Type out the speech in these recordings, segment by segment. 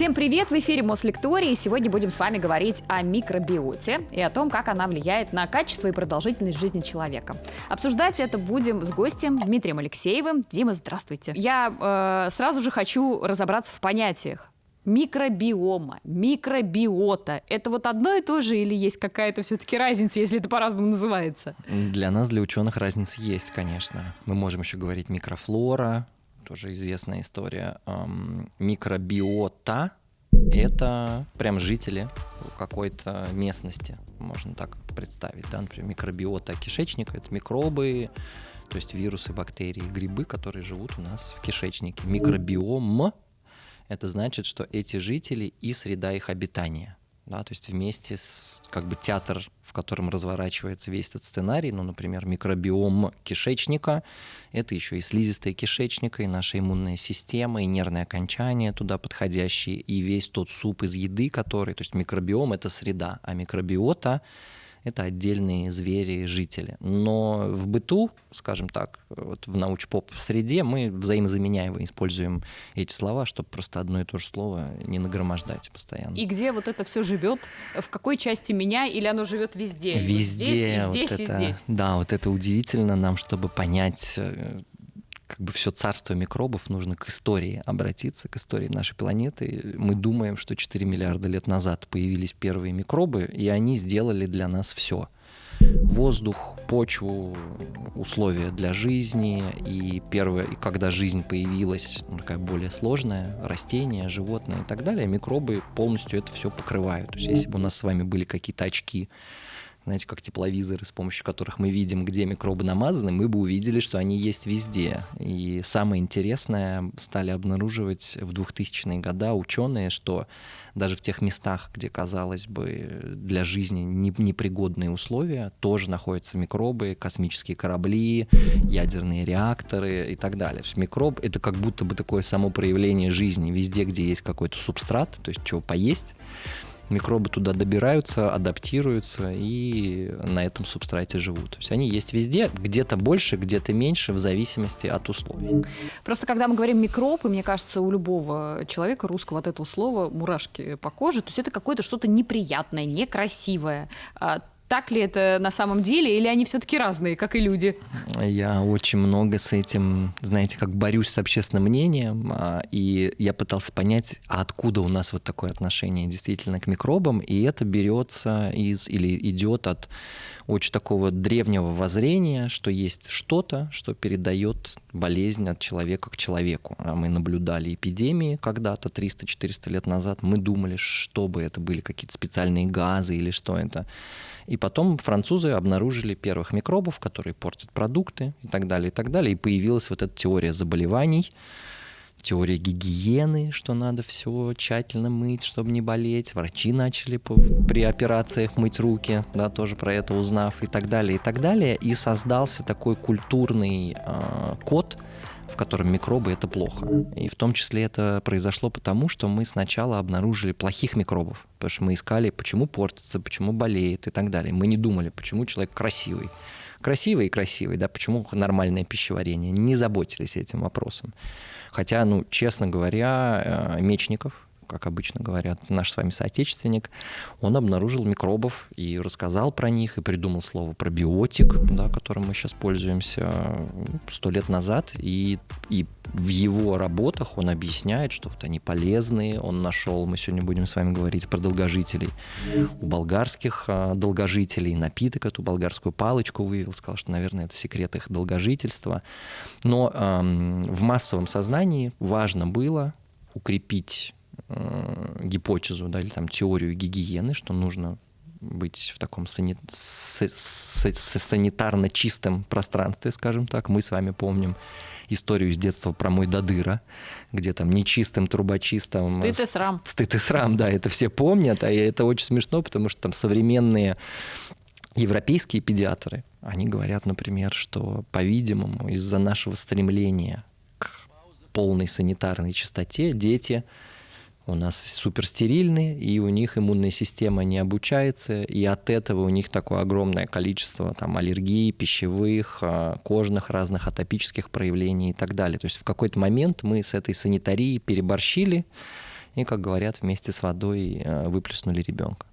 Всем привет! В эфире Мослектории. Сегодня будем с вами говорить о микробиоте и о том, как она влияет на качество и продолжительность жизни человека. Обсуждать это будем с гостем Дмитрием Алексеевым. Дима, здравствуйте. Я э, сразу же хочу разобраться в понятиях. Микробиома, микробиота. Это вот одно и то же или есть какая-то все-таки разница, если это по-разному называется? Для нас, для ученых, разница есть, конечно. Мы можем еще говорить микрофлора, тоже известная история. Микробиота — это прям жители какой-то местности, можно так представить. Да? Например, микробиота кишечника — это микробы, то есть вирусы, бактерии, грибы, которые живут у нас в кишечнике. Микробиом — это значит, что эти жители и среда их обитания. Да, то есть вместе с как бы театр в котором разворачивается весь этот сценарий, ну, например, микробиом кишечника, это еще и слизистая кишечника, и наша иммунная система, и нервные окончания туда подходящие, и весь тот суп из еды, который, то есть микробиом — это среда, а микробиота это отдельные звери, жители. Но в быту, скажем так, вот в научпоп среде мы взаимозаменяемо используем эти слова, чтобы просто одно и то же слово не нагромождать постоянно. И где вот это все живет? В какой части меня или оно живет везде? Везде. Здесь, и вот здесь, это, и здесь. Да, вот это удивительно нам, чтобы понять э, как бы все царство микробов, нужно к истории обратиться, к истории нашей планеты. Мы думаем, что 4 миллиарда лет назад появились первые микробы, и они сделали для нас все. Воздух, почву, условия для жизни. И первое, и когда жизнь появилась, ну, такая более сложная, растения, животные и так далее, микробы полностью это все покрывают. То есть если бы у нас с вами были какие-то очки, знаете, как тепловизоры, с помощью которых мы видим, где микробы намазаны, мы бы увидели, что они есть везде. И самое интересное стали обнаруживать в 2000-е годы ученые, что даже в тех местах, где, казалось бы, для жизни непригодные условия, тоже находятся микробы, космические корабли, ядерные реакторы и так далее. То есть микроб — это как будто бы такое само проявление жизни везде, где есть какой-то субстрат, то есть чего поесть, микробы туда добираются, адаптируются и на этом субстрате живут. То есть они есть везде, где-то больше, где-то меньше, в зависимости от условий. Просто когда мы говорим микроб, и мне кажется, у любого человека русского от этого слова мурашки по коже, то есть это какое-то что-то неприятное, некрасивое. Так ли это на самом деле, или они все-таки разные, как и люди? Я очень много с этим, знаете, как борюсь с общественным мнением, а, и я пытался понять, а откуда у нас вот такое отношение действительно к микробам, и это берется из или идет от очень такого древнего воззрения, что есть что-то, что передает болезнь от человека к человеку. А мы наблюдали эпидемии когда-то, 300-400 лет назад, мы думали, что бы это были какие-то специальные газы или что это. И потом французы обнаружили первых микробов, которые портят продукты и так далее, и так далее. И появилась вот эта теория заболеваний, теория гигиены, что надо все тщательно мыть, чтобы не болеть. Врачи начали при операциях мыть руки, да, тоже про это узнав и так далее, и так далее. И создался такой культурный э, код, в котором микробы это плохо. И в том числе это произошло потому, что мы сначала обнаружили плохих микробов, потому что мы искали, почему портится, почему болеет и так далее. Мы не думали, почему человек красивый. Красивый и красивый, да, почему нормальное пищеварение. Не заботились этим вопросом. Хотя, ну, честно говоря, э, Мечников, как обычно говорят, наш с вами соотечественник, он обнаружил микробов и рассказал про них, и придумал слово пробиотик, да, которым мы сейчас пользуемся сто лет назад, и, и в его работах он объясняет, что вот они полезные, он нашел, мы сегодня будем с вами говорить про долгожителей, у болгарских а, долгожителей напиток, эту болгарскую палочку вывел, сказал, что, наверное, это секрет их долгожительства. Но эм, в массовом сознании важно было укрепить э, гипотезу, да, или там теорию гигиены, что нужно быть в таком сани... с... С... санитарно чистом пространстве, скажем так. Мы с вами помним историю из детства про мой додыра, где там нечистым, трубочистым... Стыд и срам. Стыд и срам, да, это все помнят, а это очень смешно, потому что там современные европейские педиатры, они говорят, например, что, по-видимому, из-за нашего стремления к полной санитарной чистоте дети у нас суперстерильные, и у них иммунная система не обучается, и от этого у них такое огромное количество там, аллергий, пищевых, а, кожных разных атопических проявлений и так далее. То есть в какой-то момент мы с этой санитарией переборщили, и, как говорят, вместе с водой э, выплеснули ребенка.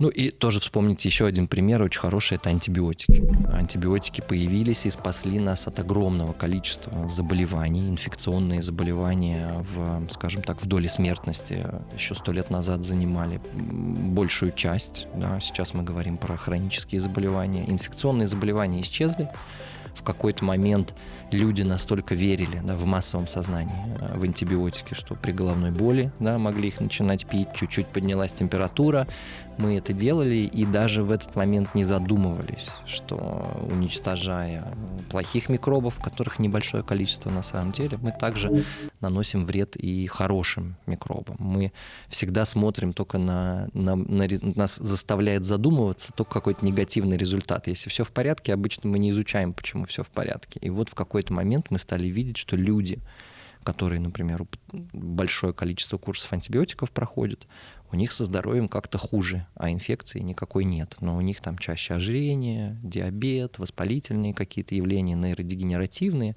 Ну и тоже вспомните еще один пример, очень хороший, это антибиотики. Антибиотики появились и спасли нас от огромного количества заболеваний, инфекционные заболевания, в, скажем так, в доле смертности еще сто лет назад занимали большую часть. Да, сейчас мы говорим про хронические заболевания. Инфекционные заболевания исчезли, в какой-то момент люди настолько верили да, в массовом сознании э, в антибиотики, что при головной боли да, могли их начинать пить, чуть-чуть поднялась температура, мы это делали и даже в этот момент не задумывались, что уничтожая плохих микробов, которых небольшое количество на самом деле, мы также наносим вред и хорошим микробам. Мы всегда смотрим только на, на, на нас заставляет задумываться только какой-то негативный результат. Если все в порядке, обычно мы не изучаем, почему все в порядке. И вот в какой-то момент мы стали видеть, что люди, которые, например, большое количество курсов антибиотиков проходят, у них со здоровьем как-то хуже, а инфекции никакой нет. Но у них там чаще ожирение, диабет, воспалительные какие-то явления, нейродегенеративные.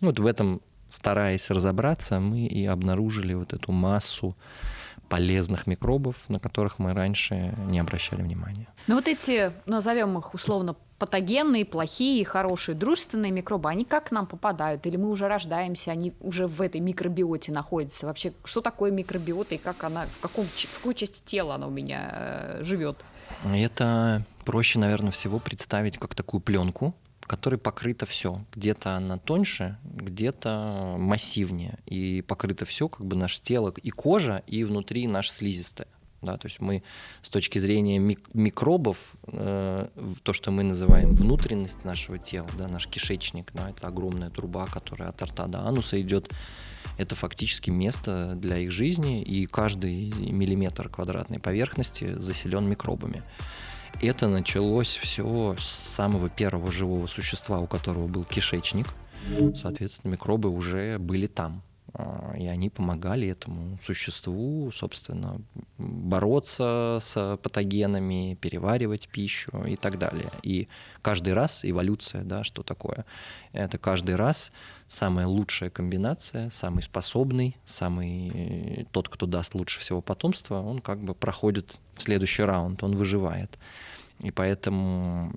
Вот в этом, стараясь разобраться, мы и обнаружили вот эту массу полезных микробов, на которых мы раньше не обращали внимания. Ну вот эти, назовем их условно, патогенные, плохие, хорошие, дружественные микробы, они как к нам попадают? Или мы уже рождаемся, они уже в этой микробиоте находятся? Вообще, что такое микробиота и как она, в, каком, в какой части тела она у меня э, живет? Это проще, наверное, всего представить как такую пленку, которой покрыто все. Где-то она тоньше, где-то массивнее. И покрыто все, как бы наше тело и кожа, и внутри наше слизистое. Да, то есть мы с точки зрения мик- микробов, э, то, что мы называем внутренность нашего тела, да, наш кишечник, да, это огромная труба, которая от рта до ануса идет, это фактически место для их жизни, и каждый миллиметр квадратной поверхности заселен микробами. Это началось все с самого первого живого существа, у которого был кишечник. Соответственно, микробы уже были там. А, и они помогали этому существу, собственно, бороться с патогенами, переваривать пищу и так далее. И каждый раз эволюция, да, что такое? Это каждый раз самая лучшая комбинация, самый способный, самый тот, кто даст лучше всего потомства, он как бы проходит в следующий раунд, он выживает. И поэтому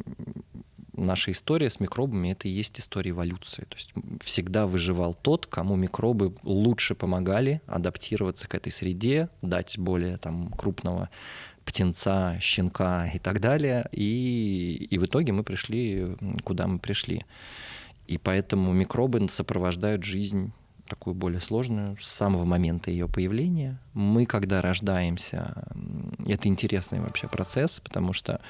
наша история с микробами — это и есть история эволюции. То есть всегда выживал тот, кому микробы лучше помогали адаптироваться к этой среде, дать более там, крупного птенца, щенка и так далее. И, и в итоге мы пришли, куда мы пришли. И поэтому микробы сопровождают жизнь такую более сложную с самого момента ее появления. Мы, когда рождаемся, это интересный вообще процесс, потому что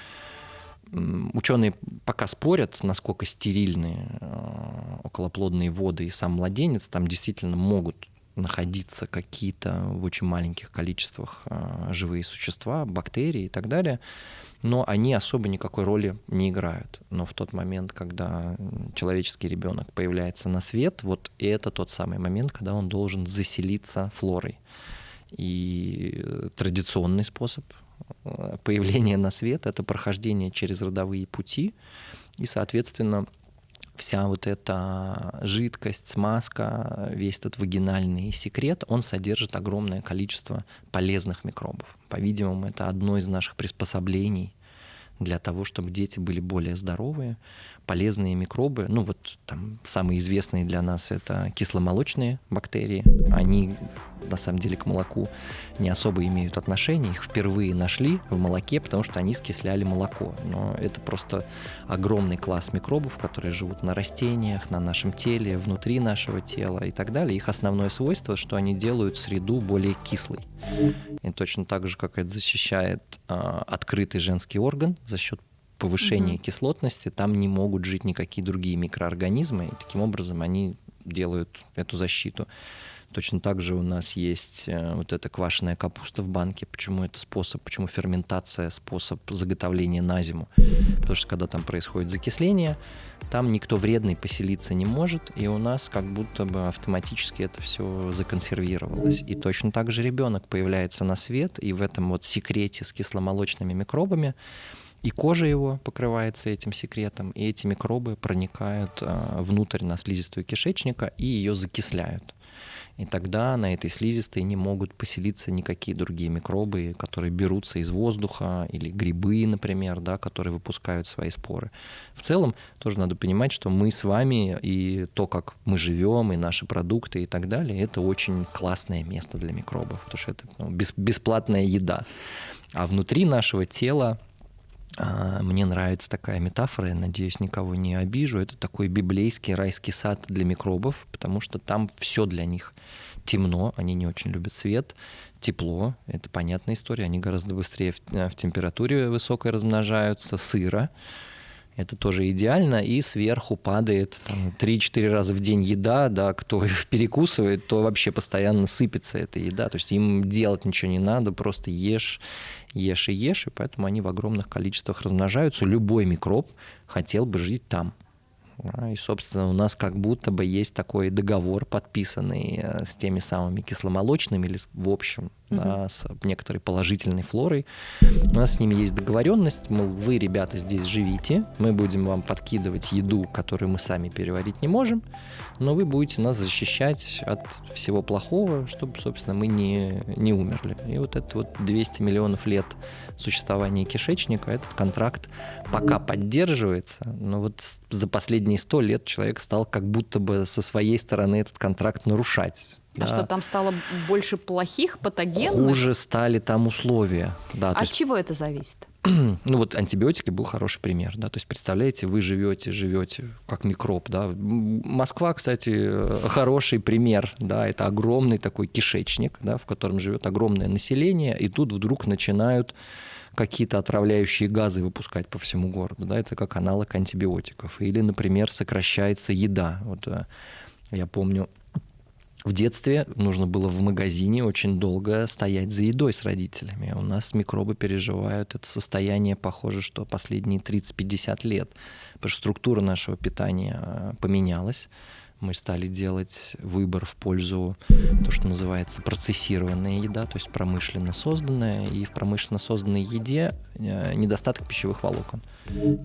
Ученые пока спорят, насколько стерильны э, околоплодные воды и сам младенец. Там действительно могут находиться какие-то в очень маленьких количествах э, живые существа, бактерии и так далее, но они особо никакой роли не играют. Но в тот момент, когда человеческий ребенок появляется на свет, вот это тот самый момент, когда он должен заселиться флорой. И э, традиционный способ Э, появление на свет, это прохождение через родовые пути, и, соответственно, вся вот эта жидкость, смазка, весь этот вагинальный секрет, он содержит огромное количество полезных микробов. По-видимому, это одно из наших приспособлений для того, чтобы дети были более здоровые, полезные микробы. Ну вот там самые известные для нас это кисломолочные бактерии. Они на самом деле к молоку не особо имеют отношения. Их впервые нашли в молоке, потому что они скисляли молоко. Но это просто огромный класс микробов, которые живут на растениях, на нашем теле, внутри нашего тела и так далее. Их основное свойство, что они делают среду более кислой. И точно так же, как это защищает э, открытый женский орган за счет повышения угу. кислотности, там не могут жить никакие другие микроорганизмы, и таким образом они делают эту защиту. Точно так же у нас есть э, вот эта квашеная капуста в банке. Почему это способ, почему ферментация способ заготовления на зиму? Потому что когда там происходит закисление, там никто вредный поселиться не может, и у нас как будто бы автоматически это все законсервировалось. И точно так же ребенок появляется на свет, и в этом вот секрете с кисломолочными микробами и кожа его покрывается этим секретом, и эти микробы проникают э, внутрь на слизистую кишечника и ее закисляют. И тогда на этой слизистой не могут поселиться никакие другие микробы, которые берутся из воздуха, или грибы, например, да, которые выпускают свои споры. В целом тоже надо понимать, что мы с вами и то, как мы живем, и наши продукты и так далее, это очень классное место для микробов, потому что это ну, бесплатная еда. А внутри нашего тела мне нравится такая метафора, я надеюсь, никого не обижу. Это такой библейский райский сад для микробов, потому что там все для них. Темно, они не очень любят свет, тепло, это понятная история, они гораздо быстрее в, в температуре высокой размножаются, сыро, это тоже идеально, и сверху падает там, 3-4 раза в день еда, да, кто перекусывает, то вообще постоянно сыпется эта еда, то есть им делать ничего не надо, просто ешь, ешь и ешь, и поэтому они в огромных количествах размножаются. Любой микроб хотел бы жить там. И, собственно, у нас как будто бы есть такой договор, подписанный э, с теми самыми кисломолочными, или в общем, угу. с некоторой положительной флорой. У нас с ними есть договоренность, мол, вы, ребята, здесь живите, мы будем вам подкидывать еду, которую мы сами переварить не можем, но вы будете нас защищать от всего плохого, чтобы, собственно, мы не, не умерли. И вот это вот 200 миллионов лет существования кишечника, этот контракт пока поддерживается, но вот за последние 100 лет человек стал как будто бы со своей стороны этот контракт нарушать. А да. что там стало больше плохих патогенов? Хуже стали там условия. Да, От есть... чего это зависит? ну вот антибиотики был хороший пример, да, то есть представляете, вы живете, живете как микроб, да. Москва, кстати, хороший пример, да, это огромный такой кишечник, да, в котором живет огромное население, и тут вдруг начинают какие-то отравляющие газы выпускать по всему городу, да, это как аналог антибиотиков. Или, например, сокращается еда. Вот э, я помню, в детстве нужно было в магазине очень долго стоять за едой с родителями. У нас микробы переживают это состояние, похоже, что последние 30-50 лет. Потому что структура нашего питания э, поменялась мы стали делать выбор в пользу то, что называется процессированная еда, то есть промышленно созданная. И в промышленно созданной еде э, недостаток пищевых волокон.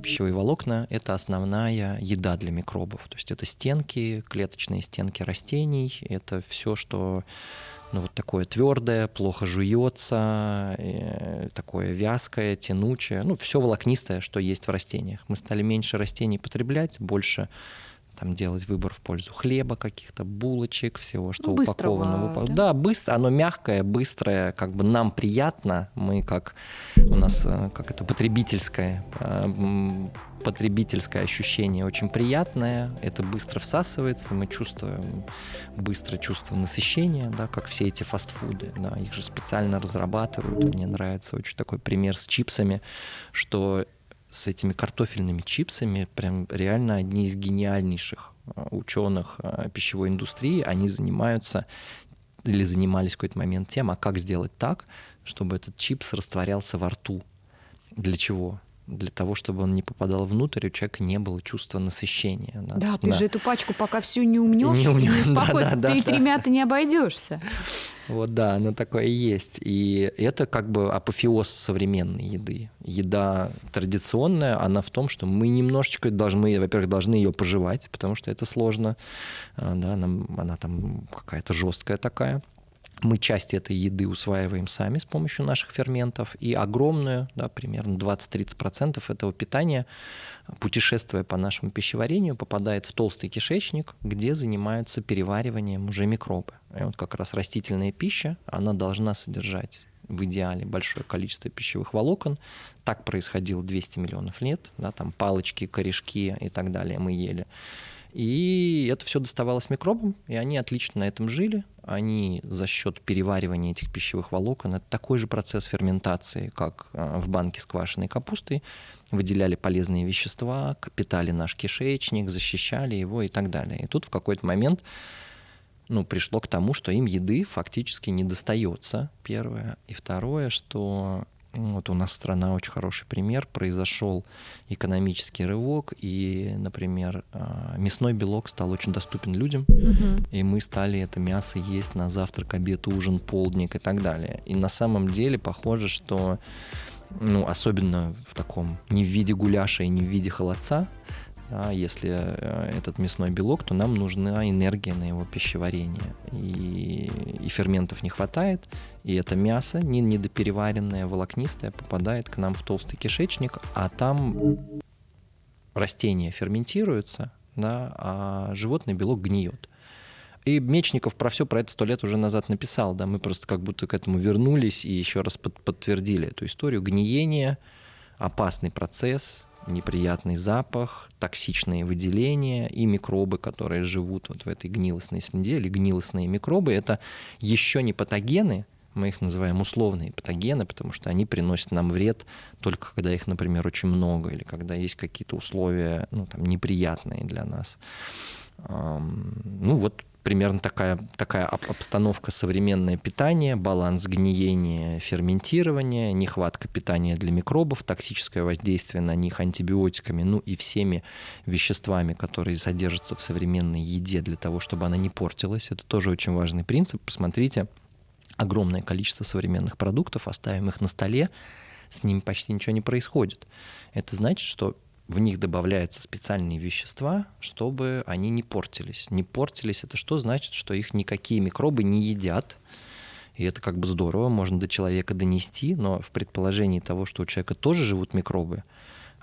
Пищевые волокна – это основная еда для микробов. То есть это стенки, клеточные стенки растений, это все, что ну, вот такое твердое, плохо жуется, э, такое вязкое, тянучее, ну, все волокнистое, что есть в растениях. Мы стали меньше растений потреблять, больше там делать выбор в пользу хлеба, каких-то булочек, всего, что ну, упакованного. Да? да, быстро, оно мягкое, быстрое, как бы нам приятно, мы как у нас э, как это потребительское э, потребительское ощущение очень приятное, это быстро всасывается, мы чувствуем быстро чувство насыщения, да, как все эти фастфуды, да, их же специально разрабатывают. Мне нравится очень такой пример с чипсами, что с этими картофельными чипсами прям реально одни из гениальнейших а, ученых а, пищевой индустрии. Они занимаются или занимались в какой-то момент тем, а как сделать так, чтобы этот чипс растворялся во рту. Для чего? Для того, чтобы он не попадал внутрь, у человека не было чувства насыщения. Да, да ты на... же эту пачку пока всю не умнешь, не, умнешь. не спокойно, да, да, ты да, тремя ты не обойдешься. Вот да, оно такое есть. И это как бы апофеоз современной еды. Еда традиционная, она в том, что мы немножечко должны, во-первых, должны ее пожевать, потому что это сложно. А, да, она, она там какая-то жесткая такая мы часть этой еды усваиваем сами с помощью наших ферментов, и огромную, да, примерно 20-30% этого питания, путешествуя по нашему пищеварению, попадает в толстый кишечник, где занимаются перевариванием уже микробы. И вот как раз растительная пища, она должна содержать в идеале большое количество пищевых волокон. Так происходило 200 миллионов лет, да, там палочки, корешки и так далее мы ели. И это все доставалось микробам, и они отлично на этом жили. Они за счет переваривания этих пищевых волокон, это такой же процесс ферментации, как а, в банке с квашеной капустой, выделяли полезные вещества, питали наш кишечник, защищали его и так далее. И тут в какой-то момент ну, пришло к тому, что им еды фактически не достается, первое. И второе, что вот у нас страна очень хороший пример. Произошел экономический рывок, и, например, а, мясной белок стал очень доступен людям, угу. и мы стали это мясо есть на завтрак, обед, ужин, полдник и так далее. И на самом деле похоже, что ну, особенно в таком, не в виде гуляша и не в виде холодца, Да, если э, этот мясной белок, то нам нужна энергия на его пищеварение. И, и ферментов не хватает, и это мясо, не недопереваренное, волокнистое, попадает к нам в толстый кишечник, а там растения ферментируются, да, а животный белок гниет. И Мечников про все про это сто лет уже назад написал, да, мы просто как будто к этому вернулись и еще раз под, подтвердили эту историю. Гниение, опасный процесс, неприятный запах, токсичные выделения и микробы, которые живут вот в этой гнилостной среде, или гнилостные микробы, это еще не патогены, мы их называем условные патогены, потому что они приносят нам вред только когда их, например, очень много, или когда есть какие-то условия ну, там, неприятные для нас. Ну вот примерно такая, такая обстановка современное питание, баланс гниения, ферментирования, нехватка питания для микробов, токсическое воздействие на них антибиотиками, ну и всеми веществами, которые содержатся в современной еде для того, чтобы она не портилась. Это тоже очень важный принцип. Посмотрите, огромное количество современных продуктов, оставим их на столе, с ними почти ничего не происходит. Это значит, что в них добавляются специальные вещества, чтобы они не портились. Не портились это что значит, что их никакие микробы не едят. И это как бы здорово, можно до человека донести, но в предположении того, что у человека тоже живут микробы,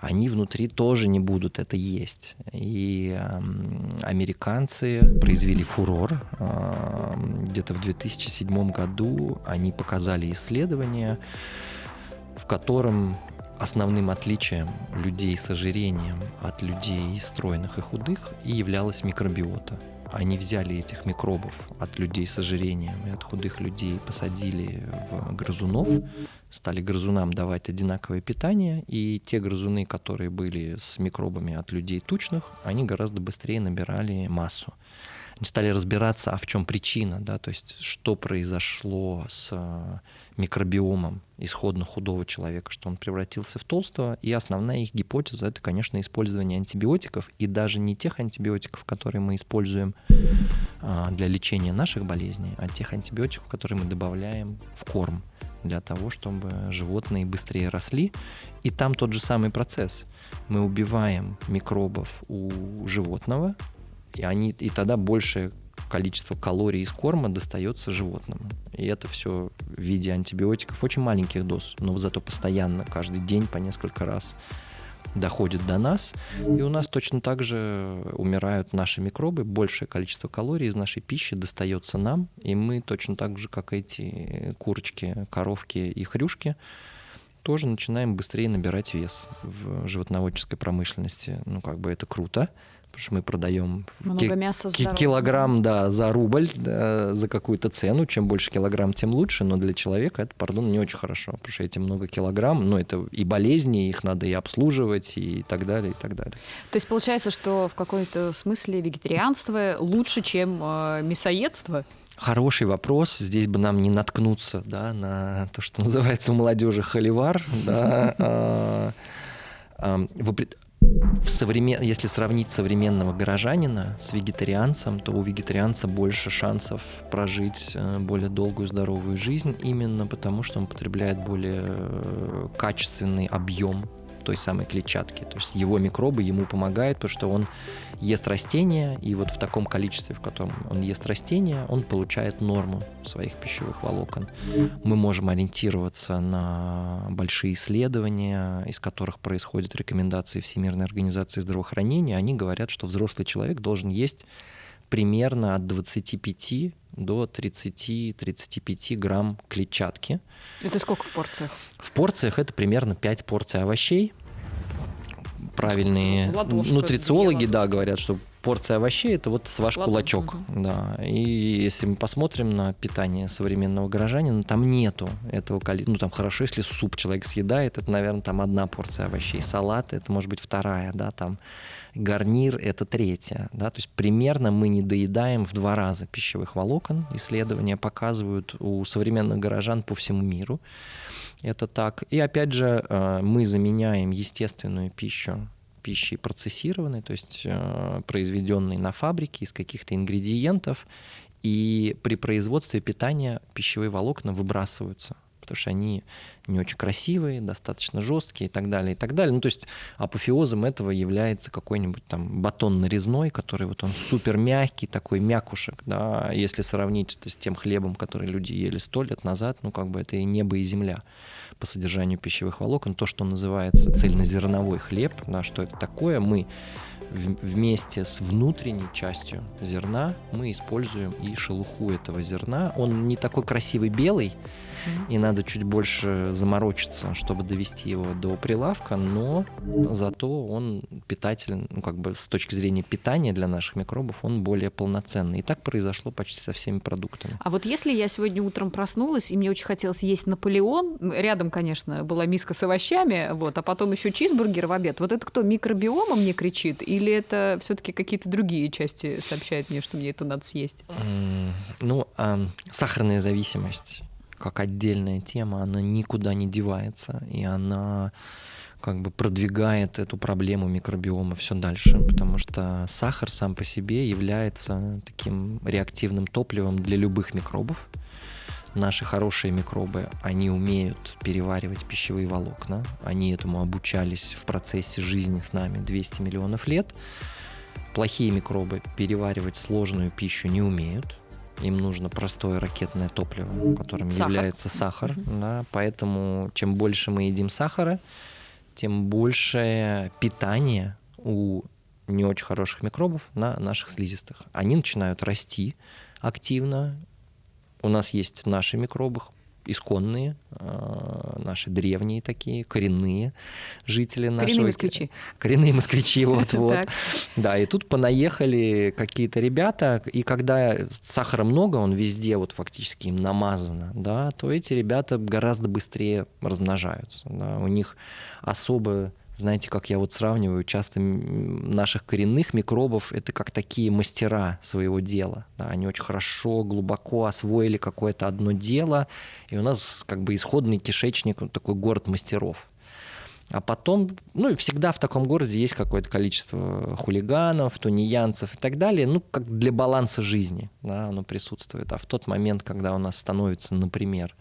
они внутри тоже не будут это есть. И э, американцы произвели фурор. Э, где-то в 2007 году они показали исследование, в котором основным отличием людей с ожирением от людей стройных и худых и являлась микробиота. Они взяли этих микробов от людей с ожирением и от худых людей, посадили в грызунов, стали грызунам давать одинаковое питание, и те грызуны, которые были с микробами от людей тучных, они гораздо быстрее набирали массу. Они стали разбираться, а в чем причина, да, то есть что произошло с микробиомом исходно худого человека, что он превратился в толстого. И основная их гипотеза — это, конечно, использование антибиотиков, и даже не тех антибиотиков, которые мы используем а, для лечения наших болезней, а тех антибиотиков, которые мы добавляем в корм для того, чтобы животные быстрее росли. И там тот же самый процесс. Мы убиваем микробов у животного, и, они, и тогда больше количество калорий из корма достается животному. И это все в виде антибиотиков, очень маленьких доз, но зато постоянно, каждый день по несколько раз доходит до нас, и у нас точно так же умирают наши микробы, большее количество калорий из нашей пищи достается нам, и мы точно так же, как эти курочки, коровки и хрюшки, тоже начинаем быстрее набирать вес в животноводческой промышленности. Ну, как бы это круто, потому что мы продаем Много мяса ки- килограмм да, за рубль, да, за какую-то цену. Чем больше килограмм, тем лучше, но для человека это, пардон, не очень хорошо, потому что эти много килограмм, но это и болезни, их надо и обслуживать, и так далее, и так далее. То есть получается, что в какой-то смысле вегетарианство лучше, чем э, мясоедство? Хороший вопрос. Здесь бы нам не наткнуться да, на то, что называется у молодежи холивар. Да, а, а, в современ... Если сравнить современного горожанина с вегетарианцем, то у вегетарианца больше шансов прожить э, более долгую здоровую жизнь, именно потому что он потребляет более э, качественный объем той самой клетчатки. То есть его микробы ему помогают, потому что он ест растения, и вот в таком количестве, в котором он ест растения, он получает норму своих пищевых волокон. Мы можем ориентироваться на большие исследования, из которых происходят рекомендации Всемирной организации здравоохранения. Они говорят, что взрослый человек должен есть примерно от 25 до 30-35 грамм клетчатки. Это сколько в порциях? В порциях это примерно 5 порций овощей. Правильные ладошка, нутрициологи, да, говорят, что порция овощей это вот с ваш Ладошка. кулачок. Да. И если мы посмотрим на питание современного горожанина, там нету этого количества. Ну, там хорошо, если суп человек съедает, это, наверное, там одна порция овощей. Салат это может быть вторая, да, там гарнир – это третья. Да? То есть примерно мы не доедаем в два раза пищевых волокон. Исследования показывают у современных горожан по всему миру. Это так. И опять же, э, мы заменяем естественную пищу пищей процессированной, то есть э, произведенной на фабрике из каких-то ингредиентов, и при производстве питания пищевые волокна выбрасываются потому что они не очень красивые, достаточно жесткие и так далее, и так далее. Ну, то есть апофеозом этого является какой-нибудь там батон нарезной, который вот он супер мягкий, такой мякушек, да, если сравнить это с тем хлебом, который люди ели сто лет назад, ну, как бы это и небо, и земля по содержанию пищевых волокон, то, что называется цельнозерновой хлеб, да, что это такое, мы вместе с внутренней частью зерна мы используем и шелуху этого зерна. Он не такой красивый белый, и надо чуть больше заморочиться, чтобы довести его до прилавка, но зато он питателен, ну, как бы с точки зрения питания для наших микробов, он более полноценный. И так произошло почти со всеми продуктами. А вот если я сегодня утром проснулась, и мне очень хотелось есть Наполеон, рядом, конечно, была миска с овощами, вот, а потом еще чизбургер в обед, вот это кто, микробиома мне кричит, или это все-таки какие-то другие части сообщают мне, что мне это надо съесть? Ну, сахарная зависимость как отдельная тема, она никуда не девается, и она как бы продвигает эту проблему микробиома все дальше, потому что сахар сам по себе является таким реактивным топливом для любых микробов. Наши хорошие микробы, они умеют переваривать пищевые волокна, они этому обучались в процессе жизни с нами 200 миллионов лет. Плохие микробы переваривать сложную пищу не умеют, им нужно простое ракетное топливо, которым сахар. является сахар. Да, поэтому чем больше мы едим сахара, тем больше питания у не очень хороших микробов на наших слизистых. Они начинают расти активно. У нас есть наши микробы, исконные, а, наши древние такие, коренные жители нашего... Коренные москвичи. Коренные москвичи, вот-вот. Да, и тут понаехали какие-то ребята, и когда сахара много, он везде вот фактически им намазано, да, то эти ребята гораздо быстрее размножаются. Да, у них особо знаете, как я вот сравниваю, часто наших коренных микробов это как такие мастера своего дела. Да, они очень хорошо, глубоко освоили какое-то одно дело, и у нас как бы исходный кишечник, вот такой город мастеров. А потом, ну и всегда в таком городе есть какое-то количество хулиганов, тунеянцев и так далее, ну как для баланса жизни, да, оно присутствует. А в тот момент, когда у нас становится, например,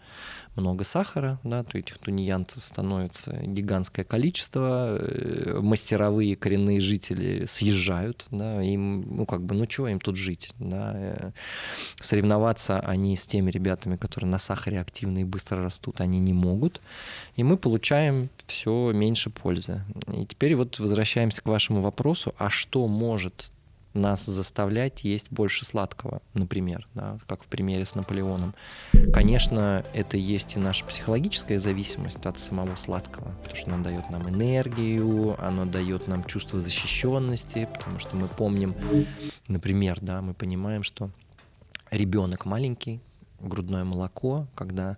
много сахара, да, то этих тунеянцев становится гигантское количество, э, мастеровые коренные жители съезжают, да, им, ну, как бы, ну, чего им тут жить, да, э, соревноваться они с теми ребятами, которые на сахаре активны и быстро растут, они не могут, и мы получаем все меньше пользы. И теперь вот возвращаемся к вашему вопросу, а что может нас заставлять есть больше сладкого, например, да, как в примере с Наполеоном. Конечно, это есть и наша психологическая зависимость от самого сладкого, потому что оно дает нам энергию, оно дает нам чувство защищенности, потому что мы помним, например, да, мы понимаем, что ребенок маленький, грудное молоко, когда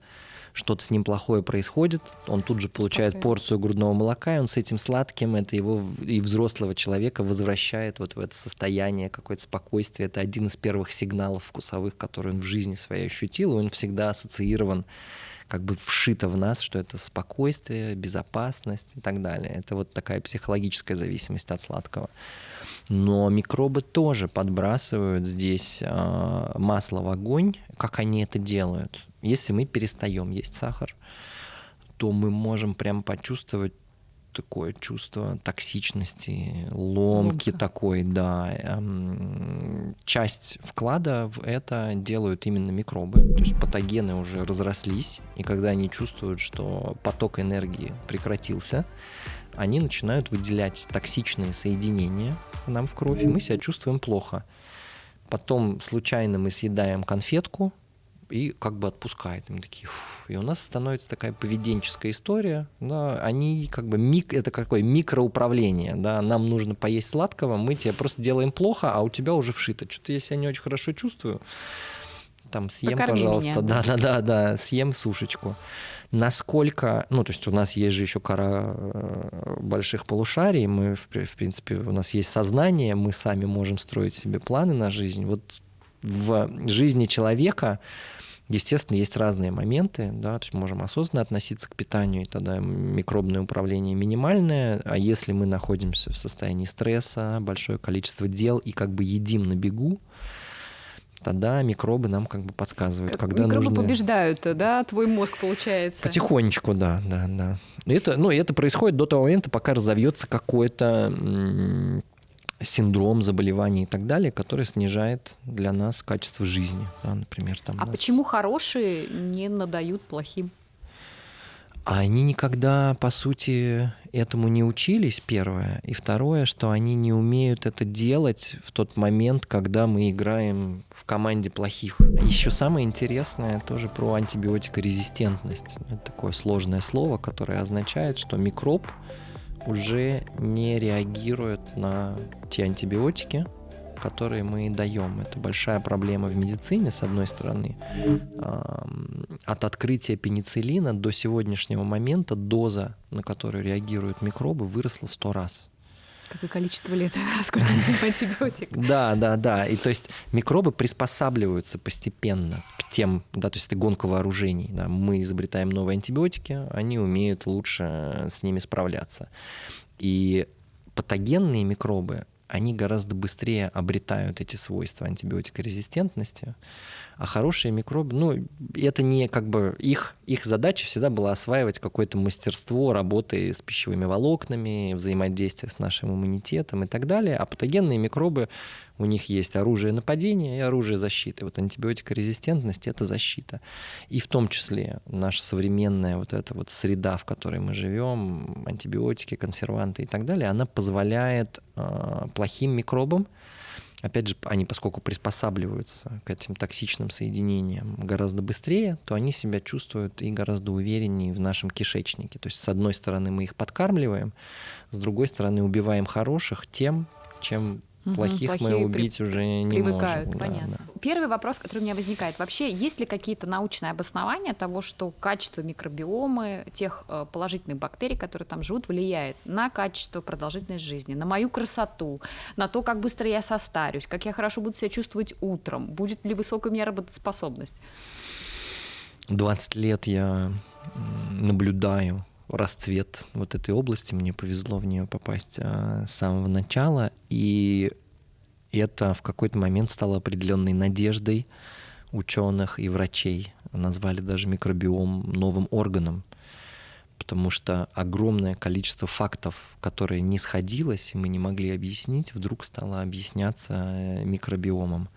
что-то с ним плохое происходит, он тут же получает okay. порцию грудного молока, и он с этим сладким, это его и взрослого человека возвращает вот в это состояние, какое-то спокойствие. Это один из первых сигналов вкусовых, которые он в жизни своей ощутил, и он всегда ассоциирован как бы вшито в нас, что это спокойствие, безопасность и так далее. Это вот такая психологическая зависимость от сладкого. Но микробы тоже подбрасывают здесь э, масло в огонь. Как они это делают? Если мы перестаем есть сахар, то мы можем прям почувствовать такое чувство токсичности, ломки Ломка. такой, да. Эм, часть вклада в это делают именно микробы. То есть патогены уже разрослись, и когда они чувствуют, что поток энергии прекратился, они начинают выделять токсичные соединения нам в кровь, и мы себя чувствуем плохо. Потом случайно мы съедаем конфетку, и как бы отпускает. им такие, Фу". и у нас становится такая поведенческая история. Да, они как бы мик, это какое микроуправление. Да, нам нужно поесть сладкого, мы тебе просто делаем плохо, а у тебя уже вшито. Что-то я себя не очень хорошо чувствую. Там съем, Покорми пожалуйста. Да, да, да, да, съем сушечку. Насколько, ну, то есть у нас есть же еще кора э, больших полушарий, мы, в, в принципе, у нас есть сознание, мы сами можем строить себе планы на жизнь. Вот в жизни человека Естественно, есть разные моменты, да, то есть можем осознанно относиться к питанию, и тогда микробное управление минимальное, а если мы находимся в состоянии стресса, большое количество дел и как бы едим на бегу, тогда микробы нам как бы подсказывают, когда микробы нужно... побеждают, да, твой мозг получается. Потихонечку, да, да, да. Это, ну, это происходит до того момента, пока разовьется какой-то синдром, заболеваний и так далее, который снижает для нас качество жизни, да, например. Там а нас... почему хорошие не надают плохим? А они никогда, по сути, этому не учились, первое. И второе, что они не умеют это делать в тот момент, когда мы играем в команде плохих. Еще самое интересное тоже про антибиотикорезистентность. Это такое сложное слово, которое означает, что микроб уже не реагирует на те антибиотики, которые мы даем. Это большая проблема в медицине, с одной стороны. От открытия пенициллина до сегодняшнего момента доза, на которую реагируют микробы, выросла в сто раз. Какое количество лет, сколько знаю, антибиотик. Да, да, да. И то есть микробы приспосабливаются постепенно к тем, да, то есть это гонка вооружений. Да. Мы изобретаем новые антибиотики, они умеют лучше с ними справляться. И патогенные микробы, они гораздо быстрее обретают эти свойства антибиотикорезистентности, а хорошие микробы, ну, это не как бы их, их задача всегда была осваивать какое-то мастерство работы с пищевыми волокнами, взаимодействия с нашим иммунитетом и так далее. А патогенные микробы, у них есть оружие нападения и оружие защиты. Вот антибиотикорезистентность – это защита. И в том числе наша современная вот эта вот среда, в которой мы живем, антибиотики, консерванты и так далее, она позволяет э, плохим микробам опять же, они поскольку приспосабливаются к этим токсичным соединениям гораздо быстрее, то они себя чувствуют и гораздо увереннее в нашем кишечнике. То есть, с одной стороны, мы их подкармливаем, с другой стороны, убиваем хороших тем, чем Угу, плохих мы убить при... уже не привыкают, можем. понятно. Да, да. Первый вопрос, который у меня возникает. Вообще, есть ли какие-то научные обоснования того, что качество микробиомы, тех э, положительных бактерий, которые там живут, влияет на качество продолжительности жизни, на мою красоту, на то, как быстро я состарюсь, как я хорошо буду себя чувствовать утром, будет ли высокая у меня работоспособность? 20 лет я наблюдаю расцвет вот этой области. Мне повезло в нее попасть а, с самого начала. И это в какой-то момент стало определенной надеждой ученых и врачей. Назвали даже микробиом новым органом, потому что огромное количество фактов, которые не сходилось, и мы не могли объяснить, вдруг стало объясняться э, микробиомом.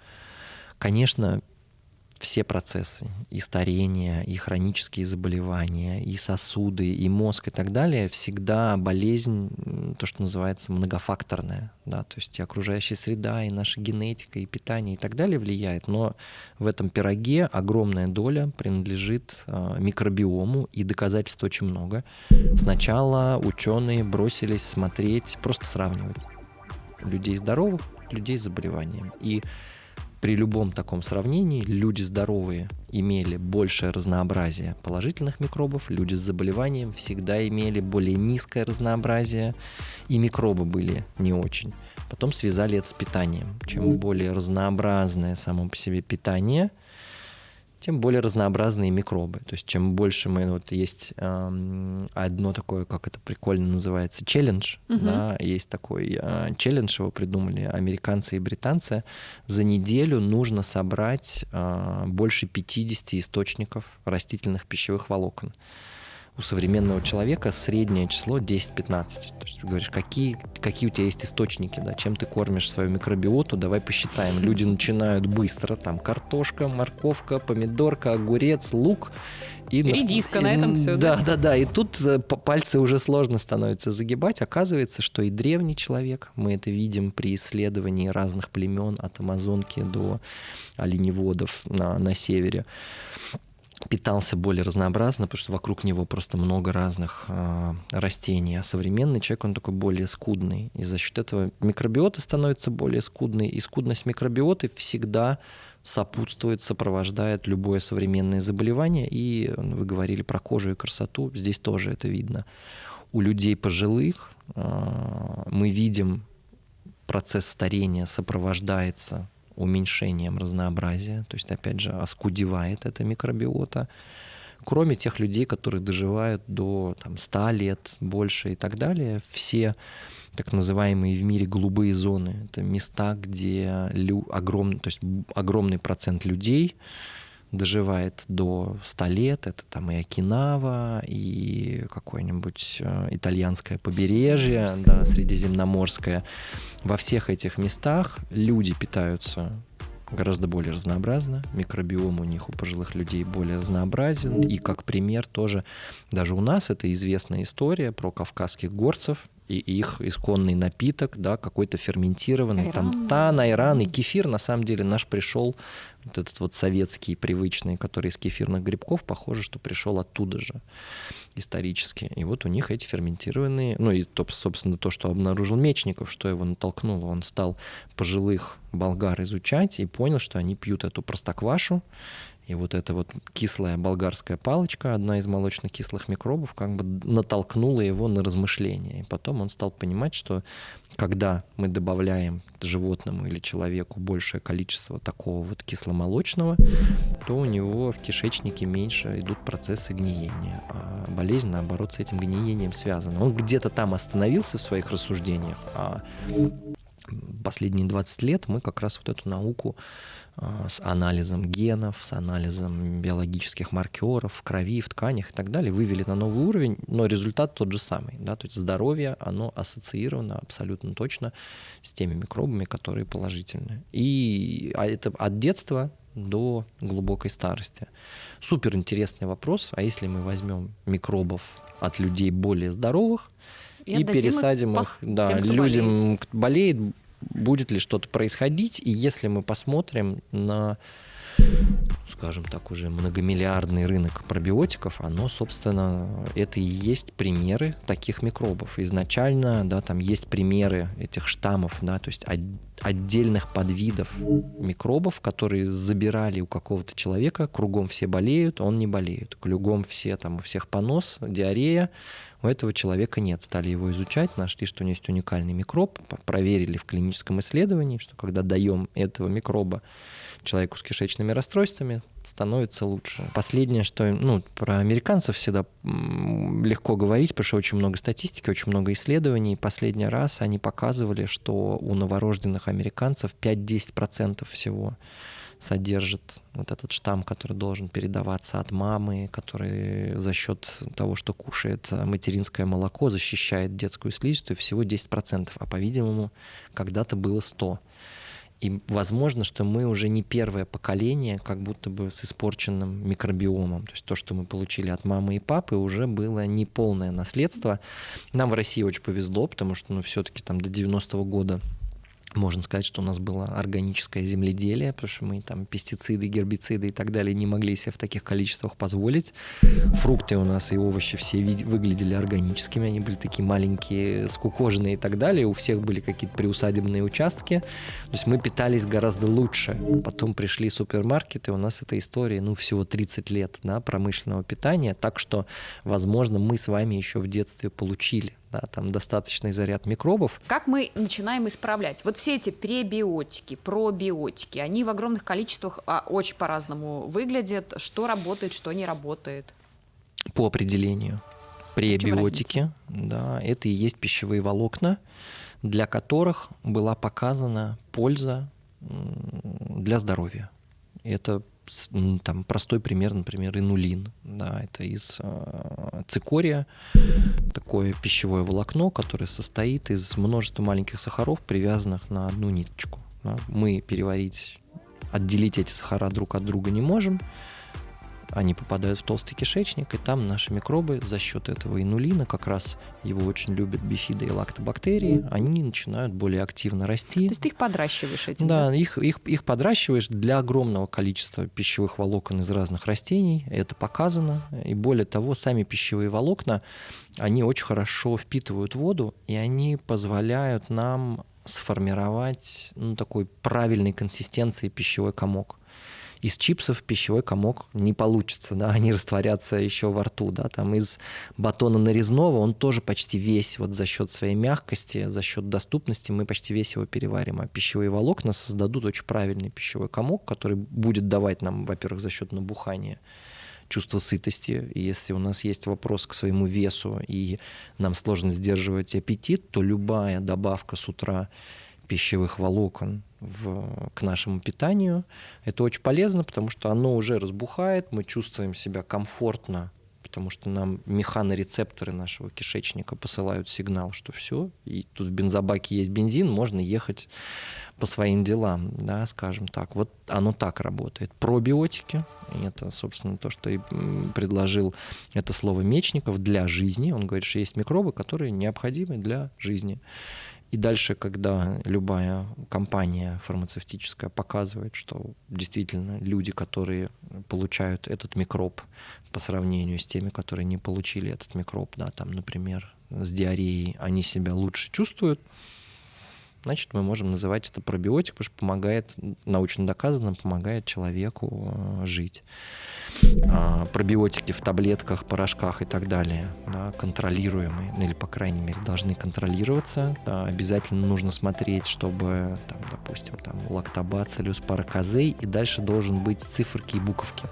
Конечно, все процессы, и старение, и хронические заболевания, и сосуды, и мозг и так далее, всегда болезнь, то, что называется многофакторная. Да? То есть и окружающая среда, и наша генетика, и питание и так далее влияет. Но в этом пироге огромная доля принадлежит э, микробиому, и доказательств очень много. Сначала ученые бросились смотреть, просто сравнивать людей здоровых, людей с заболеванием. И при любом таком сравнении люди здоровые имели большее разнообразие положительных микробов, люди с заболеванием всегда имели более низкое разнообразие, и микробы были не очень. Потом связали это с питанием. Чем более разнообразное само по себе питание – тем более разнообразные микробы. То есть чем больше мы вот есть эм, одно такое, как это прикольно называется, челлендж, угу. да, есть такой э, челлендж, его придумали американцы и британцы. За неделю нужно собрать э, больше 50 источников растительных пищевых волокон у современного человека среднее число 10-15. То есть ты говоришь, какие, какие у тебя есть источники, да, чем ты кормишь свою микробиоту, давай посчитаем. Люди начинают быстро, там картошка, морковка, помидорка, огурец, лук. И Редиска, на, на этом все. Да, да, да, да. И тут э, пальцы уже сложно становится загибать. Оказывается, что и древний человек, мы это видим при исследовании разных племен от Амазонки до оленеводов на, на севере, питался более разнообразно, потому что вокруг него просто много разных э, растений. А современный человек, он такой более скудный. И за счет этого микробиота становится более скудной. И скудность микробиоты всегда сопутствует, сопровождает любое современное заболевание. И вы говорили про кожу и красоту, здесь тоже это видно. У людей пожилых э, мы видим процесс старения сопровождается уменьшением разнообразия, то есть, опять же, оскудевает эта микробиота. кроме тех людей, которые доживают до там, 100 лет, больше и так далее, все так называемые в мире голубые зоны. Это места, где лю- огромный, то есть огромный процент людей доживает до 100 лет. Это там и Окинава, и какое-нибудь э, итальянское побережье, да, средиземноморское. Во всех этих местах люди питаются гораздо более разнообразно. Микробиом у них, у пожилых людей более разнообразен. И как пример тоже, даже у нас это известная история про кавказских горцев, и их исконный напиток, да, какой-то ферментированный, айран. там тан, айран и кефир, на самом деле наш пришел, вот этот вот советский привычный, который из кефирных грибков, похоже, что пришел оттуда же исторически. И вот у них эти ферментированные, ну и, то, собственно, то, что обнаружил Мечников, что его натолкнуло, он стал пожилых болгар изучать и понял, что они пьют эту простоквашу, и вот эта вот кислая болгарская палочка, одна из молочно-кислых микробов, как бы натолкнула его на размышления. И потом он стал понимать, что когда мы добавляем животному или человеку большее количество такого вот кисломолочного, то у него в кишечнике меньше идут процессы гниения. А болезнь, наоборот, с этим гниением связана. Он где-то там остановился в своих рассуждениях, а последние 20 лет мы как раз вот эту науку а, с анализом генов, с анализом биологических маркеров в крови, в тканях и так далее, вывели на новый уровень, но результат тот же самый. Да? То есть здоровье, оно ассоциировано абсолютно точно с теми микробами, которые положительны. И а это от детства до глубокой старости. Супер интересный вопрос. А если мы возьмем микробов от людей более здоровых и, и пересадим их, их да, людям, болеет. болеет, будет ли что-то происходить, и если мы посмотрим на скажем так, уже многомиллиардный рынок пробиотиков, оно, собственно, это и есть примеры таких микробов. Изначально, да, там есть примеры этих штаммов, да, то есть отдельных подвидов микробов, которые забирали у какого-то человека, кругом все болеют, он не болеет, кругом все, там, у всех понос, диарея, у этого человека нет. Стали его изучать, нашли, что у него есть уникальный микроб, проверили в клиническом исследовании, что когда даем этого микроба человеку с кишечными расстройствами, становится лучше. Последнее, что ну, про американцев всегда легко говорить, потому что очень много статистики, очень много исследований. Последний раз они показывали, что у новорожденных американцев 5-10% всего содержит вот этот штамм, который должен передаваться от мамы, который за счет того, что кушает материнское молоко, защищает детскую слизистую, всего 10%, а, по-видимому, когда-то было 100%. И возможно, что мы уже не первое поколение, как будто бы с испорченным микробиомом. То есть то, что мы получили от мамы и папы, уже было не полное наследство. Нам в России очень повезло, потому что ну, все-таки там до 90-го года можно сказать, что у нас было органическое земледелие, потому что мы там пестициды, гербициды и так далее не могли себе в таких количествах позволить. Фрукты у нас и овощи все выглядели органическими, они были такие маленькие, скукоженные и так далее. У всех были какие-то приусадебные участки. То есть мы питались гораздо лучше. Потом пришли супермаркеты, у нас эта история, ну, всего 30 лет да, промышленного питания, так что, возможно, мы с вами еще в детстве получили да, там достаточный заряд микробов. Как мы начинаем исправлять? Вот все эти пребиотики, пробиотики, они в огромных количествах а, очень по-разному выглядят. Что работает, что не работает? По определению. Пребиотики, да, это и есть пищевые волокна, для которых была показана польза для здоровья. Это там простой пример, например, инулин. Да, это из э, цикория, такое пищевое волокно, которое состоит из множества маленьких сахаров, привязанных на одну ниточку. Да. Мы переварить, отделить эти сахара друг от друга не можем, они попадают в толстый кишечник, и там наши микробы за счет этого инулина, как раз его очень любят бифиды и лактобактерии, они начинают более активно расти. То есть ты их подращиваешь этим? Да, да? Их, их, их подращиваешь для огромного количества пищевых волокон из разных растений, это показано. И более того, сами пищевые волокна, они очень хорошо впитывают воду, и они позволяют нам сформировать ну, такой правильной консистенции пищевой комок из чипсов пищевой комок не получится, да, они растворятся еще во рту, да, там из батона нарезного он тоже почти весь вот за счет своей мягкости, за счет доступности мы почти весь его переварим, а пищевые волокна создадут очень правильный пищевой комок, который будет давать нам, во-первых, за счет набухания чувство сытости. И если у нас есть вопрос к своему весу и нам сложно сдерживать аппетит, то любая добавка с утра пищевых волокон в, к нашему питанию. Это очень полезно, потому что оно уже разбухает, мы чувствуем себя комфортно, потому что нам механорецепторы нашего кишечника посылают сигнал, что все, и тут в бензобаке есть бензин, можно ехать по своим делам, да, скажем так. Вот оно так работает. Пробиотики, это, собственно, то, что и предложил это слово Мечников для жизни. Он говорит, что есть микробы, которые необходимы для жизни. И дальше, когда любая компания фармацевтическая показывает, что действительно люди, которые получают этот микроб по сравнению с теми, которые не получили этот микроб, да, там, например, с диареей, они себя лучше чувствуют, значит, мы можем называть это пробиотик, потому что помогает, научно доказано, помогает человеку э, жить. А, пробиотики в таблетках, порошках и так далее, да, контролируемые, ну или, по крайней мере, должны контролироваться. Да, обязательно нужно смотреть, чтобы, там, допустим, там, лактобацилюс, параказей, и дальше должен быть циферки и буковки.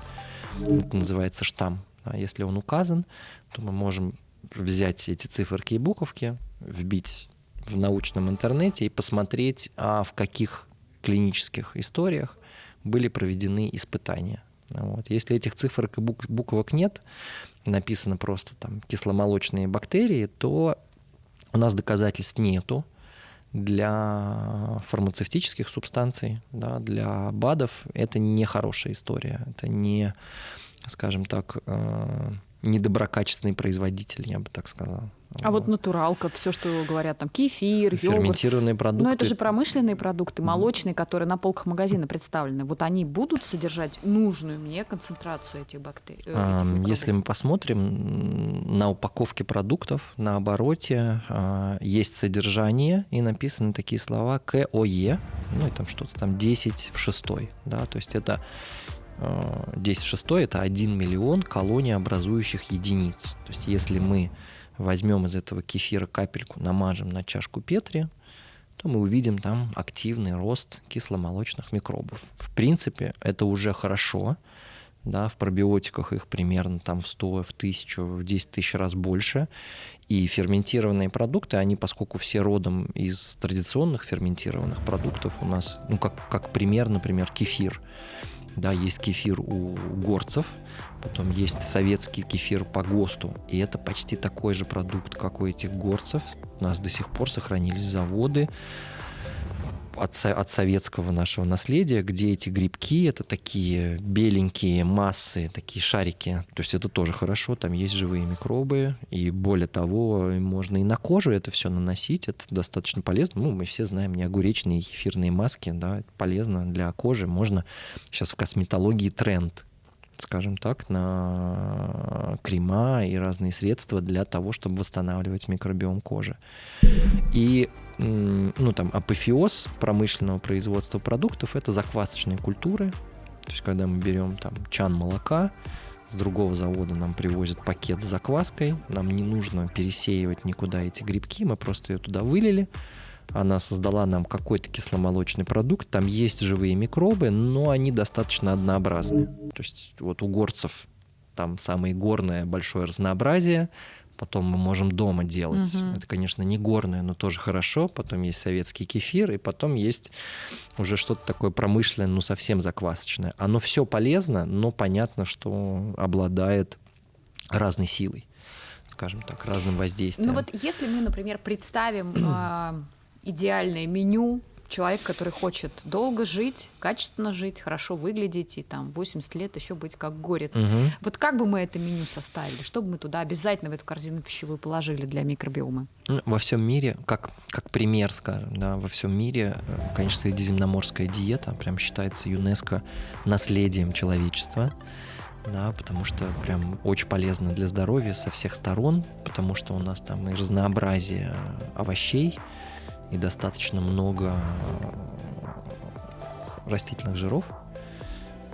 Это называется штамм. Да, если он указан, то мы можем взять эти циферки и буковки, вбить в научном интернете и посмотреть, а в каких клинических историях были проведены испытания. Вот. Если этих цифр и буквок нет, написано просто там кисломолочные бактерии, то у нас доказательств нету для фармацевтических субстанций, да, для БАДов это не хорошая история, это не, скажем так, э, недоброкачественный производитель, я бы так сказал. А вот натуралка, все, что говорят, там кефир, Ферментированные йогурт. продукты. Но это же промышленные продукты, молочные, которые на полках магазина представлены. Вот они будут содержать нужную мне концентрацию этих бактерий? Э, этих Если мы посмотрим на упаковке продуктов, на обороте а, есть содержание, и написаны такие слова КОЕ, ну и там что-то там 10 в 6, да, то есть это 10 в 6 это 1 миллион колониеобразующих единиц. То есть если мы возьмем из этого кефира капельку, намажем на чашку Петри, то мы увидим там активный рост кисломолочных микробов. В принципе, это уже хорошо. Да, в пробиотиках их примерно там в 100, в 1000, в 10 тысяч раз больше. И ферментированные продукты, они, поскольку все родом из традиционных ферментированных продуктов, у нас, ну, как, как пример, например, кефир. Да, есть кефир у горцев, потом есть советский кефир по ГОСТу, и это почти такой же продукт, как у этих горцев. У нас до сих пор сохранились заводы, от, от советского нашего наследия, где эти грибки это такие беленькие массы, такие шарики. То есть это тоже хорошо, там есть живые микробы, и более того, можно и на кожу это все наносить, это достаточно полезно. Ну, мы все знаем не огуречные эфирные маски, да, это полезно для кожи. Можно сейчас в косметологии тренд скажем так, на крема и разные средства для того, чтобы восстанавливать микробиом кожи. И ну, там, апофеоз промышленного производства продуктов — это заквасочные культуры. То есть, когда мы берем там чан молока, с другого завода нам привозят пакет с закваской, нам не нужно пересеивать никуда эти грибки, мы просто ее туда вылили, она создала нам какой-то кисломолочный продукт, там есть живые микробы, но они достаточно однообразны. То есть вот у горцев там самое горное большое разнообразие, потом мы можем дома делать. Угу. Это, конечно, не горное, но тоже хорошо. Потом есть советский кефир, и потом есть уже что-то такое промышленное, ну совсем заквасочное. Оно все полезно, но понятно, что обладает разной силой, скажем так, разным воздействием. Ну вот если мы, например, представим э, идеальное меню человек, который хочет долго жить, качественно жить, хорошо выглядеть и там 80 лет еще быть как горец. Угу. Вот как бы мы это меню составили? Что бы мы туда обязательно в эту корзину пищевую положили для микробиома? Ну, во всем мире, как, как пример, скажем, да, во всем мире, э, конечно, средиземноморская диета прям считается ЮНЕСКО наследием человечества да, потому что прям очень полезно для здоровья со всех сторон, потому что у нас там и разнообразие овощей, и достаточно много растительных жиров,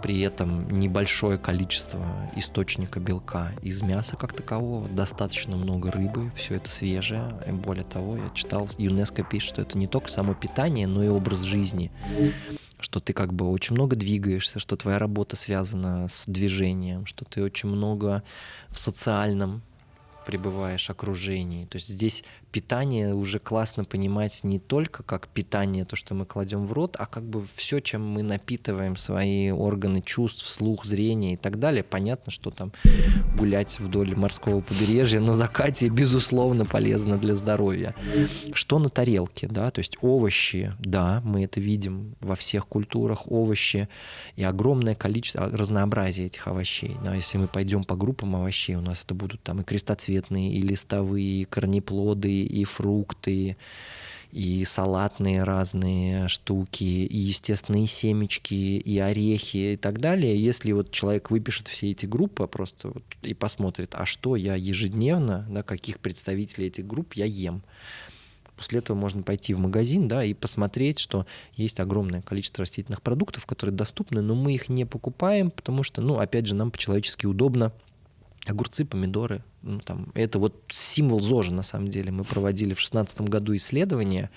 при этом небольшое количество источника белка из мяса как такового, достаточно много рыбы, все это свежее. И более того, я читал, ЮНЕСКО пишет, что это не только само питание, но и образ жизни. что ты как бы очень много двигаешься, что твоя работа связана с движением, что ты очень много в социальном пребываешь окружении. То есть здесь питание уже классно понимать не только как питание, то, что мы кладем в рот, а как бы все, чем мы напитываем свои органы чувств, слух, зрение и так далее. Понятно, что там гулять вдоль морского побережья на закате, безусловно, полезно для здоровья. Что на тарелке, да, то есть овощи, да, мы это видим во всех культурах, овощи и огромное количество, разнообразия этих овощей. Да, если мы пойдем по группам овощей, у нас это будут там и крестоцветные, и листовые, и корнеплоды, и фрукты, и салатные разные штуки, и естественные семечки, и орехи и так далее. Если вот человек выпишет все эти группы просто вот и посмотрит, а что я ежедневно, да, каких представителей этих групп я ем, После этого можно пойти в магазин да, и посмотреть, что есть огромное количество растительных продуктов, которые доступны, но мы их не покупаем, потому что, ну, опять же, нам по-человечески удобно огурцы, помидоры. Ну, там, это вот символ ЗОЖа, на самом деле. Мы проводили в 2016 году исследование.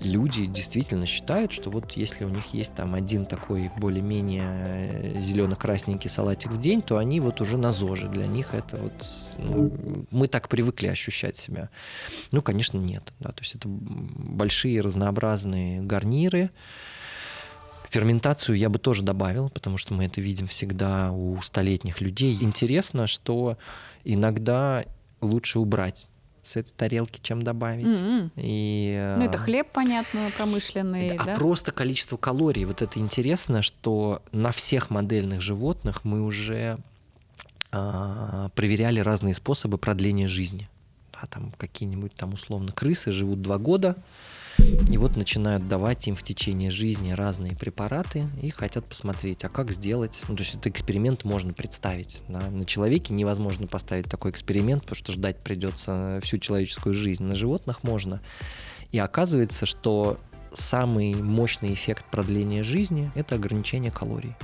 Люди действительно считают, что вот если у них есть там один такой более-менее э, зелено-красненький салатик в день, то они вот уже на ЗОЖе. Для них это вот... Ну, мы так привыкли ощущать себя. Ну, конечно, нет. Да, то есть это большие разнообразные гарниры, Ферментацию я бы тоже добавил, потому что мы это видим всегда у столетних людей. Интересно, что иногда лучше убрать с этой тарелки, чем добавить. Mm-hmm. И, ну, это хлеб, понятно, промышленный, да? А просто количество калорий. Вот это интересно, что на всех модельных животных мы уже а, проверяли разные способы продления жизни. Да, там какие-нибудь там условно крысы живут два года, и вот начинают давать им в течение жизни разные препараты и хотят посмотреть, а как сделать. Ну, то есть этот эксперимент можно представить. Да? На человеке невозможно поставить такой эксперимент, потому что ждать придется всю человеческую жизнь. На животных можно. И оказывается, что самый мощный эффект продления жизни – это ограничение калорий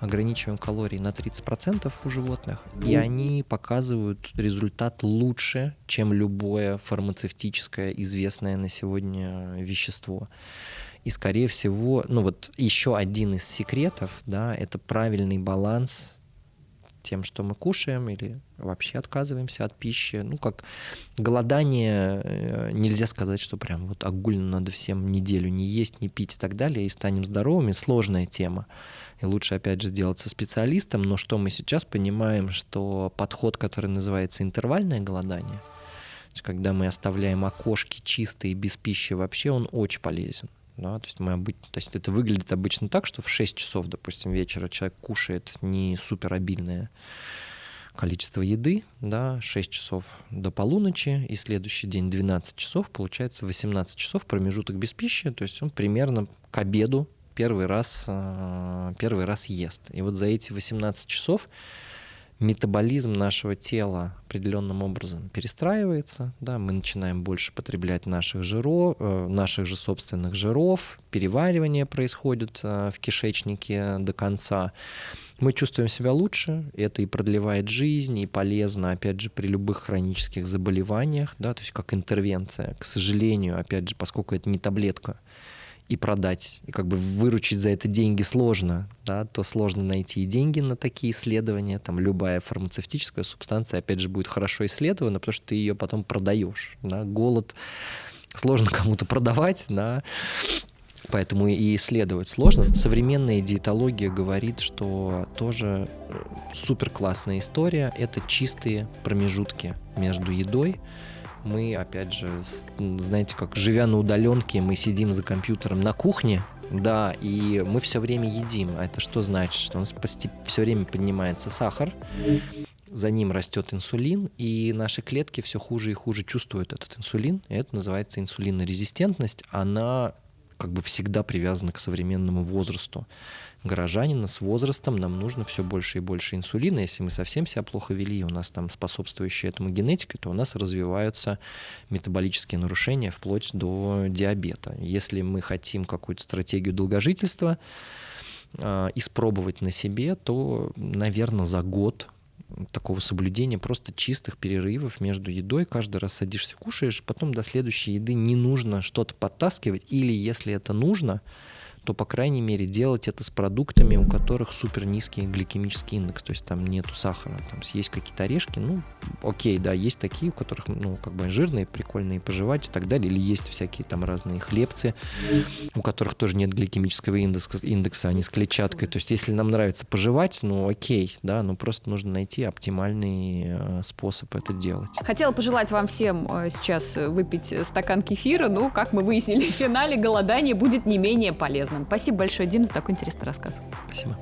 ограничиваем калории на 30% у животных, и они показывают результат лучше, чем любое фармацевтическое известное на сегодня вещество. И, скорее всего, ну вот еще один из секретов, да, это правильный баланс тем, что мы кушаем или вообще отказываемся от пищи. Ну, как голодание, э, нельзя сказать, что прям вот огульно надо всем неделю не есть, не пить и так далее, и станем здоровыми. Сложная тема. И лучше, опять же, сделать со специалистом. Но что мы сейчас понимаем, что подход, который называется интервальное голодание, когда мы оставляем окошки чистые, без пищи вообще, он очень полезен. Да, то есть мы обычно, то есть это выглядит обычно так, что в 6 часов, допустим, вечера человек кушает не супер обильное количество еды, да, 6 часов до полуночи, и следующий день 12 часов, получается 18 часов промежуток без пищи, то есть он примерно к обеду первый раз, э, первый раз ест. И вот за эти 18 часов метаболизм нашего тела определенным образом перестраивается, да, мы начинаем больше потреблять наших жиров, э, наших же собственных жиров, переваривание происходит э, в кишечнике до конца. Мы чувствуем себя лучше, это и продлевает жизнь, и полезно, опять же, при любых хронических заболеваниях, да, то есть как интервенция. К сожалению, опять же, поскольку это не таблетка, и продать, и как бы выручить за это деньги сложно, да, то сложно найти и деньги на такие исследования. Там любая фармацевтическая субстанция, опять же, будет хорошо исследована, потому что ты ее потом продаешь. Да. Голод сложно кому-то продавать, да, поэтому и исследовать сложно. Современная диетология говорит, что тоже э, супер классная история — это чистые промежутки между едой, мы, опять же, знаете, как живя на удаленке, мы сидим за компьютером на кухне, да, и мы все время едим. А это что значит? Что у нас все время поднимается сахар, за ним растет инсулин, и наши клетки все хуже и хуже чувствуют этот инсулин. И это называется инсулинорезистентность. Она как бы всегда привязана к современному возрасту горожанина с возрастом нам нужно все больше и больше инсулина. Если мы совсем себя плохо вели, у нас там способствующая этому генетика, то у нас развиваются метаболические нарушения вплоть до диабета. Если мы хотим какую-то стратегию долгожительства э, испробовать на себе, то, наверное, за год такого соблюдения просто чистых перерывов между едой. Каждый раз садишься, кушаешь, потом до следующей еды не нужно что-то подтаскивать. Или если это нужно, то, по крайней мере, делать это с продуктами, у которых супер низкий гликемический индекс, то есть там нету сахара, там съесть какие-то орешки, ну, окей, да, есть такие, у которых, ну, как бы жирные, прикольные пожевать и так далее, или есть всякие там разные хлебцы, у которых тоже нет гликемического индекса, индекса они с клетчаткой, то есть если нам нравится пожевать, ну, окей, да, но просто нужно найти оптимальный э, способ это делать. Хотела пожелать вам всем э, сейчас выпить стакан кефира, ну, как мы выяснили в финале, голодание будет не менее полезным. Спасибо большое, Дим, за такой интересный рассказ. Спасибо.